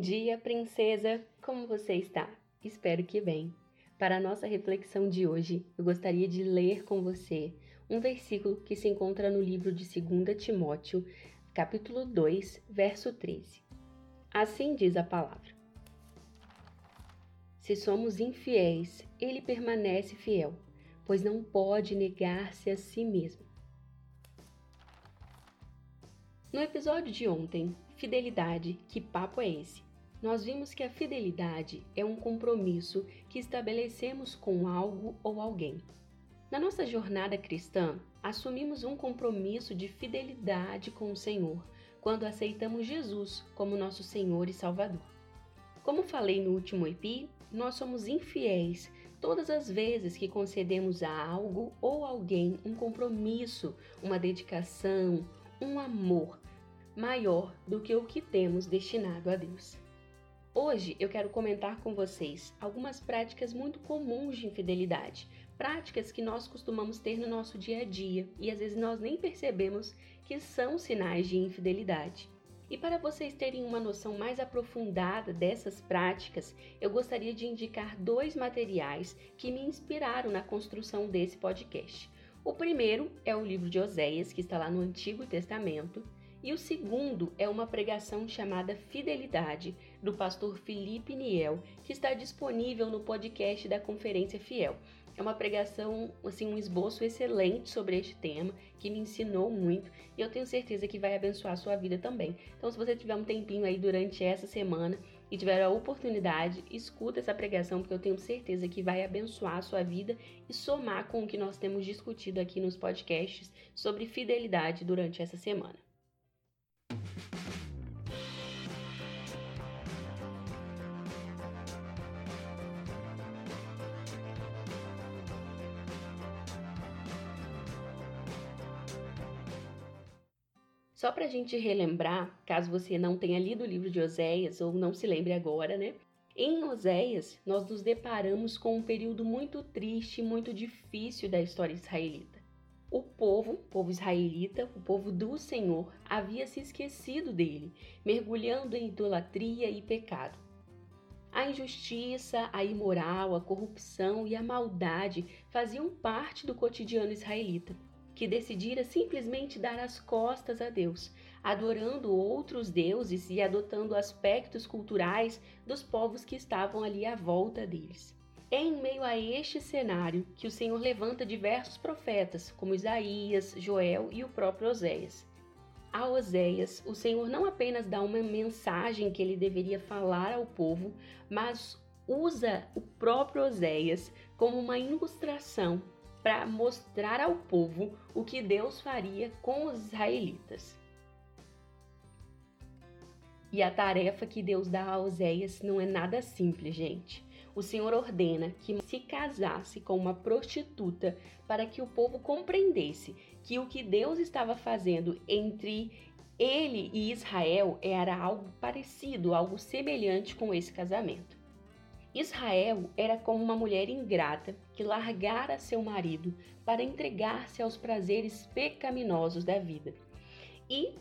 Bom dia, princesa! Como você está? Espero que bem. Para a nossa reflexão de hoje, eu gostaria de ler com você um versículo que se encontra no livro de 2 Timóteo, capítulo 2, verso 13. Assim diz a palavra: Se somos infiéis, ele permanece fiel, pois não pode negar-se a si mesmo. No episódio de ontem, Fidelidade, que papo é esse? Nós vimos que a fidelidade é um compromisso que estabelecemos com algo ou alguém. Na nossa jornada cristã, assumimos um compromisso de fidelidade com o Senhor quando aceitamos Jesus como nosso Senhor e Salvador. Como falei no último EPI, nós somos infiéis todas as vezes que concedemos a algo ou alguém um compromisso, uma dedicação, um amor maior do que o que temos destinado a Deus. Hoje eu quero comentar com vocês algumas práticas muito comuns de infidelidade, práticas que nós costumamos ter no nosso dia a dia e às vezes nós nem percebemos que são sinais de infidelidade. E para vocês terem uma noção mais aprofundada dessas práticas, eu gostaria de indicar dois materiais que me inspiraram na construção desse podcast. O primeiro é o livro de Oséias, que está lá no Antigo Testamento, e o segundo é uma pregação chamada Fidelidade, do pastor Felipe Niel, que está disponível no podcast da Conferência Fiel. É uma pregação, assim, um esboço excelente sobre este tema, que me ensinou muito e eu tenho certeza que vai abençoar a sua vida também. Então, se você tiver um tempinho aí durante essa semana e tiver a oportunidade, escuta essa pregação, porque eu tenho certeza que vai abençoar a sua vida e somar com o que nós temos discutido aqui nos podcasts sobre fidelidade durante essa semana. Só para a gente relembrar, caso você não tenha lido o livro de Oséias ou não se lembre agora, né? Em Oséias, nós nos deparamos com um período muito triste, muito difícil da história israelita. O povo, o povo israelita, o povo do Senhor, havia se esquecido dele, mergulhando em idolatria e pecado. A injustiça, a imoral, a corrupção e a maldade faziam parte do cotidiano israelita que decidira simplesmente dar as costas a Deus, adorando outros deuses e adotando aspectos culturais dos povos que estavam ali à volta deles. É em meio a este cenário que o Senhor levanta diversos profetas, como Isaías, Joel e o próprio Oséias. A Oséias, o Senhor não apenas dá uma mensagem que ele deveria falar ao povo, mas usa o próprio Oséias como uma ilustração para mostrar ao povo o que Deus faria com os israelitas. E a tarefa que Deus dá a Oséias não é nada simples, gente. O Senhor ordena que se casasse com uma prostituta para que o povo compreendesse que o que Deus estava fazendo entre ele e Israel era algo parecido, algo semelhante com esse casamento. Israel era como uma mulher ingrata que largara seu marido para entregar-se aos prazeres pecaminosos da vida. E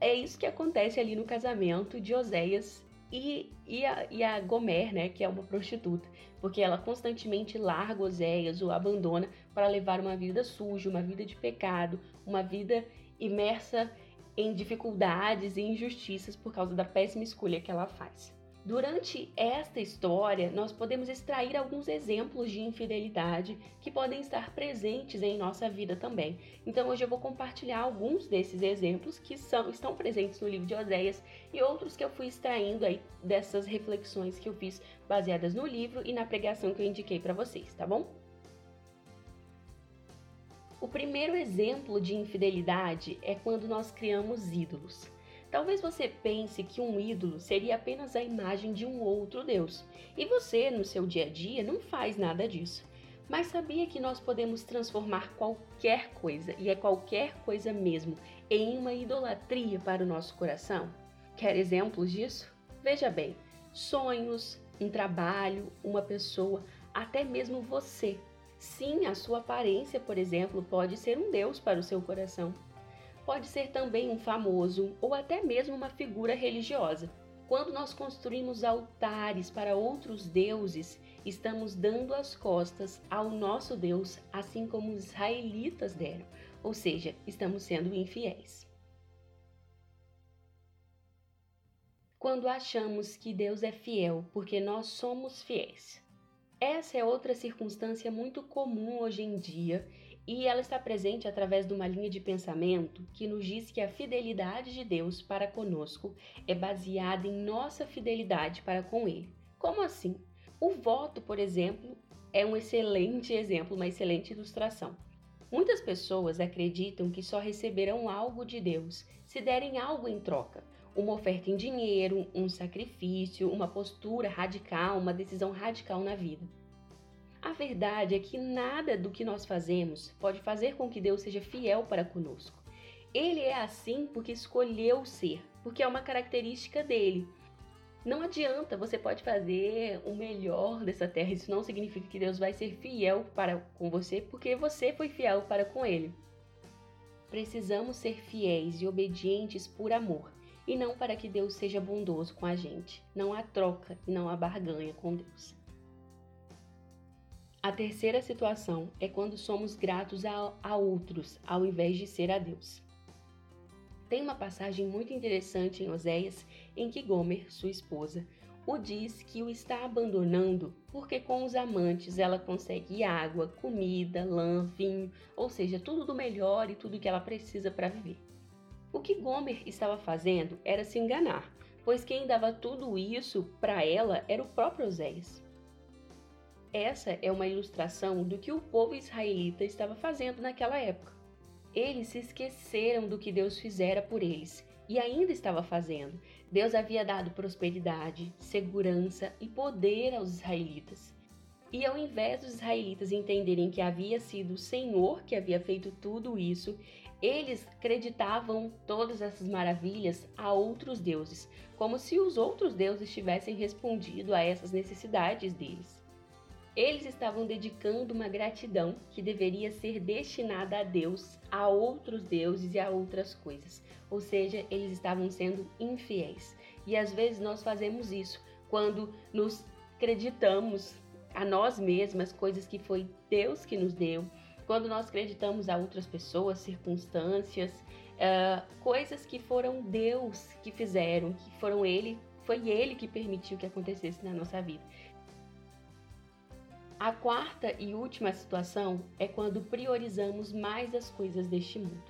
é isso que acontece ali no casamento de Oséias e, e, a, e a Gomer, né, que é uma prostituta, porque ela constantemente larga Oséias, o abandona para levar uma vida suja, uma vida de pecado, uma vida imersa em dificuldades e injustiças por causa da péssima escolha que ela faz. Durante esta história, nós podemos extrair alguns exemplos de infidelidade que podem estar presentes em nossa vida também. Então, hoje eu vou compartilhar alguns desses exemplos que são, estão presentes no livro de Oséias e outros que eu fui extraindo aí dessas reflexões que eu fiz baseadas no livro e na pregação que eu indiquei para vocês, tá bom? O primeiro exemplo de infidelidade é quando nós criamos ídolos. Talvez você pense que um ídolo seria apenas a imagem de um outro Deus, e você, no seu dia a dia, não faz nada disso. Mas sabia que nós podemos transformar qualquer coisa, e é qualquer coisa mesmo, em uma idolatria para o nosso coração? Quer exemplos disso? Veja bem: sonhos, um trabalho, uma pessoa, até mesmo você. Sim, a sua aparência, por exemplo, pode ser um Deus para o seu coração pode ser também um famoso ou até mesmo uma figura religiosa. Quando nós construímos altares para outros deuses, estamos dando as costas ao nosso Deus, assim como os israelitas deram, ou seja, estamos sendo infiéis. Quando achamos que Deus é fiel porque nós somos fiéis. Essa é outra circunstância muito comum hoje em dia e ela está presente através de uma linha de pensamento que nos diz que a fidelidade de Deus para conosco é baseada em nossa fidelidade para com Ele. Como assim? O voto, por exemplo, é um excelente exemplo, uma excelente ilustração. Muitas pessoas acreditam que só receberão algo de Deus se derem algo em troca. Uma oferta em dinheiro, um sacrifício, uma postura radical, uma decisão radical na vida. A verdade é que nada do que nós fazemos pode fazer com que Deus seja fiel para conosco. Ele é assim porque escolheu ser, porque é uma característica dele. Não adianta, você pode fazer o melhor dessa terra, isso não significa que Deus vai ser fiel para com você, porque você foi fiel para com ele. Precisamos ser fiéis e obedientes por amor, e não para que Deus seja bondoso com a gente. Não há troca e não há barganha com Deus. A terceira situação é quando somos gratos a, a, outros ao invés de ser a Deus. Tem uma passagem muito interessante em Oséias em que Gomer, sua esposa, o diz que o está abandonando porque com os amantes ela consegue água, comida, lã, vinho, ou seja, tudo do melhor e tudo que ela precisa para viver. O que Gomer estava fazendo era se enganar, pois quem dava tudo isso para ela era o próprio Oséias. Essa é uma ilustração do que o povo israelita estava fazendo naquela época. Eles se esqueceram do que Deus fizera por eles e ainda estava fazendo. Deus havia dado prosperidade, segurança e poder aos israelitas. E ao invés dos israelitas entenderem que havia sido o Senhor que havia feito tudo isso, eles acreditavam todas essas maravilhas a outros deuses, como se os outros deuses tivessem respondido a essas necessidades deles. Eles estavam dedicando uma gratidão que deveria ser destinada a Deus, a outros deuses e a outras coisas. Ou seja, eles estavam sendo infiéis. E às vezes nós fazemos isso quando nos acreditamos a nós mesmas coisas que foi Deus que nos deu, quando nós acreditamos a outras pessoas, circunstâncias, uh, coisas que foram Deus que fizeram, que foram Ele, foi Ele que permitiu que acontecesse na nossa vida. A quarta e última situação é quando priorizamos mais as coisas deste mundo.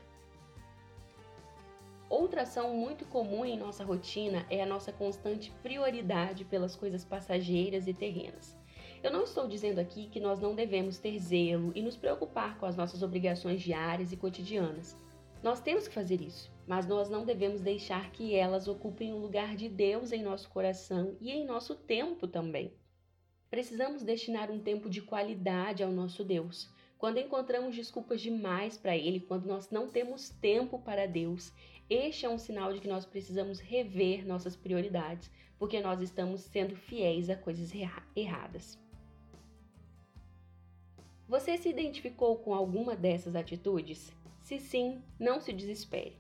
Outra ação muito comum em nossa rotina é a nossa constante prioridade pelas coisas passageiras e terrenas. Eu não estou dizendo aqui que nós não devemos ter zelo e nos preocupar com as nossas obrigações diárias e cotidianas. Nós temos que fazer isso, mas nós não devemos deixar que elas ocupem o lugar de Deus em nosso coração e em nosso tempo também. Precisamos destinar um tempo de qualidade ao nosso Deus. Quando encontramos desculpas demais para Ele, quando nós não temos tempo para Deus, este é um sinal de que nós precisamos rever nossas prioridades, porque nós estamos sendo fiéis a coisas erradas. Você se identificou com alguma dessas atitudes? Se sim, não se desespere.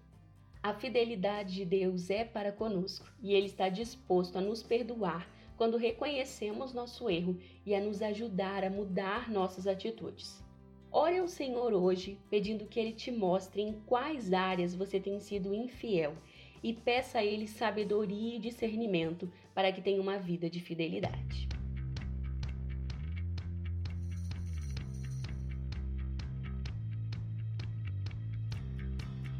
A fidelidade de Deus é para conosco e Ele está disposto a nos perdoar quando reconhecemos nosso erro e a nos ajudar a mudar nossas atitudes. Ore ao Senhor hoje, pedindo que Ele te mostre em quais áreas você tem sido infiel e peça a Ele sabedoria e discernimento para que tenha uma vida de fidelidade.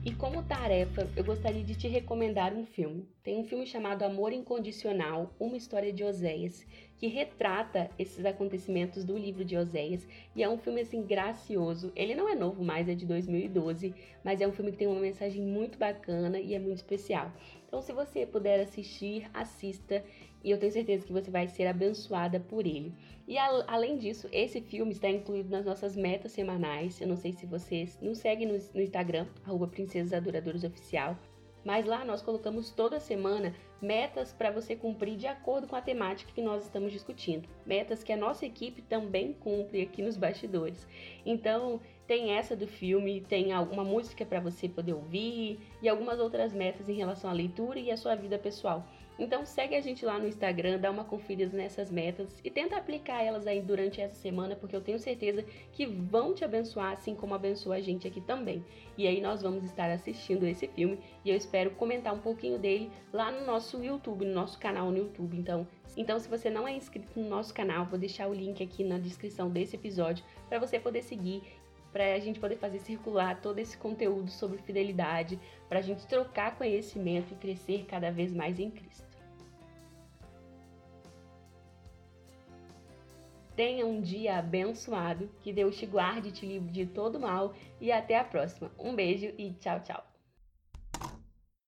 E como tarefa, eu gostaria de te recomendar um filme. Tem um filme chamado Amor Incondicional, uma história de Oséias, que retrata esses acontecimentos do livro de Oséias, e é um filme assim gracioso. Ele não é novo mais, é de 2012, mas é um filme que tem uma mensagem muito bacana e é muito especial. Então, se você puder assistir, assista e eu tenho certeza que você vai ser abençoada por ele. E a, além disso, esse filme está incluído nas nossas metas semanais. Eu não sei se vocês nos seguem no, no Instagram, arroba Princesas Adoradoras Oficial. Mas lá nós colocamos toda semana metas para você cumprir de acordo com a temática que nós estamos discutindo. Metas que a nossa equipe também cumpre aqui nos bastidores. Então, tem essa do filme, tem alguma música para você poder ouvir e algumas outras metas em relação à leitura e à sua vida pessoal. Então segue a gente lá no Instagram, dá uma conferida nessas metas e tenta aplicar elas aí durante essa semana, porque eu tenho certeza que vão te abençoar, assim como abençoa a gente aqui também. E aí nós vamos estar assistindo esse filme e eu espero comentar um pouquinho dele lá no nosso YouTube, no nosso canal no YouTube. Então, então se você não é inscrito no nosso canal, vou deixar o link aqui na descrição desse episódio para você poder seguir para a gente poder fazer circular todo esse conteúdo sobre fidelidade, para a gente trocar conhecimento e crescer cada vez mais em Cristo. Tenha um dia abençoado, que Deus te guarde e te livre de todo mal e até a próxima. Um beijo e tchau, tchau.